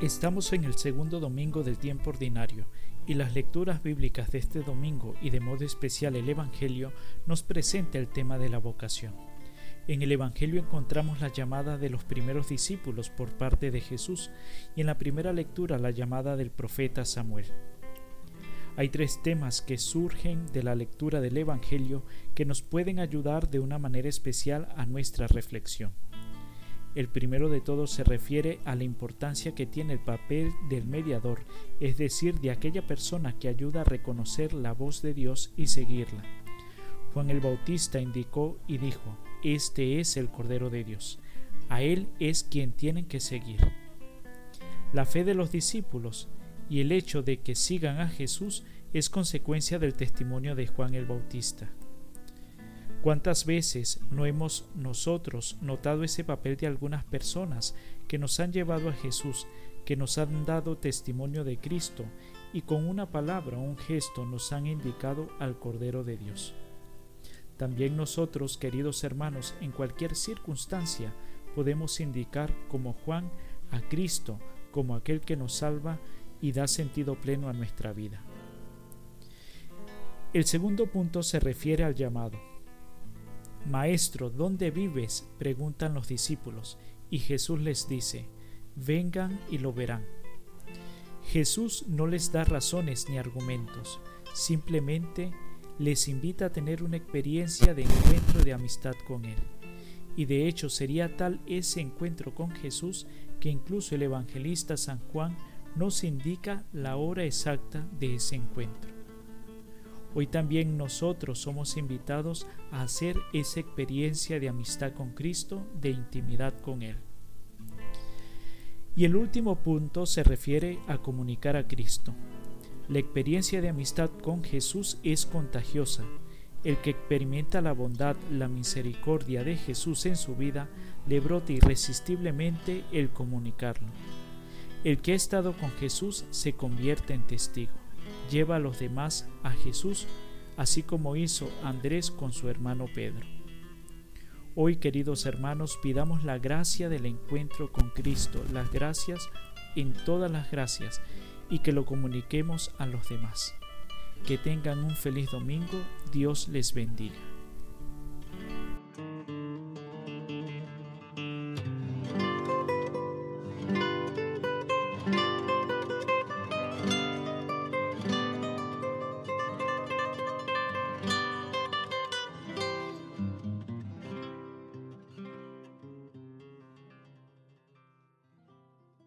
Estamos en el segundo domingo del tiempo ordinario y las lecturas bíblicas de este domingo y de modo especial el Evangelio nos presenta el tema de la vocación. En el Evangelio encontramos la llamada de los primeros discípulos por parte de Jesús y en la primera lectura la llamada del profeta Samuel. Hay tres temas que surgen de la lectura del Evangelio que nos pueden ayudar de una manera especial a nuestra reflexión. El primero de todos se refiere a la importancia que tiene el papel del mediador, es decir, de aquella persona que ayuda a reconocer la voz de Dios y seguirla. Juan el Bautista indicó y dijo, Este es el Cordero de Dios, a Él es quien tienen que seguir. La fe de los discípulos y el hecho de que sigan a Jesús es consecuencia del testimonio de Juan el Bautista. ¿Cuántas veces no hemos nosotros notado ese papel de algunas personas que nos han llevado a Jesús, que nos han dado testimonio de Cristo y con una palabra o un gesto nos han indicado al Cordero de Dios? También nosotros, queridos hermanos, en cualquier circunstancia podemos indicar como Juan a Cristo como aquel que nos salva y da sentido pleno a nuestra vida. El segundo punto se refiere al llamado. Maestro, ¿dónde vives? preguntan los discípulos, y Jesús les dice, vengan y lo verán. Jesús no les da razones ni argumentos, simplemente les invita a tener una experiencia de encuentro de amistad con Él. Y de hecho sería tal ese encuentro con Jesús que incluso el evangelista San Juan nos indica la hora exacta de ese encuentro. Hoy también nosotros somos invitados a hacer esa experiencia de amistad con Cristo, de intimidad con Él. Y el último punto se refiere a comunicar a Cristo. La experiencia de amistad con Jesús es contagiosa. El que experimenta la bondad, la misericordia de Jesús en su vida, le brota irresistiblemente el comunicarlo. El que ha estado con Jesús se convierte en testigo lleva a los demás a Jesús, así como hizo Andrés con su hermano Pedro. Hoy, queridos hermanos, pidamos la gracia del encuentro con Cristo, las gracias en todas las gracias, y que lo comuniquemos a los demás. Que tengan un feliz domingo, Dios les bendiga.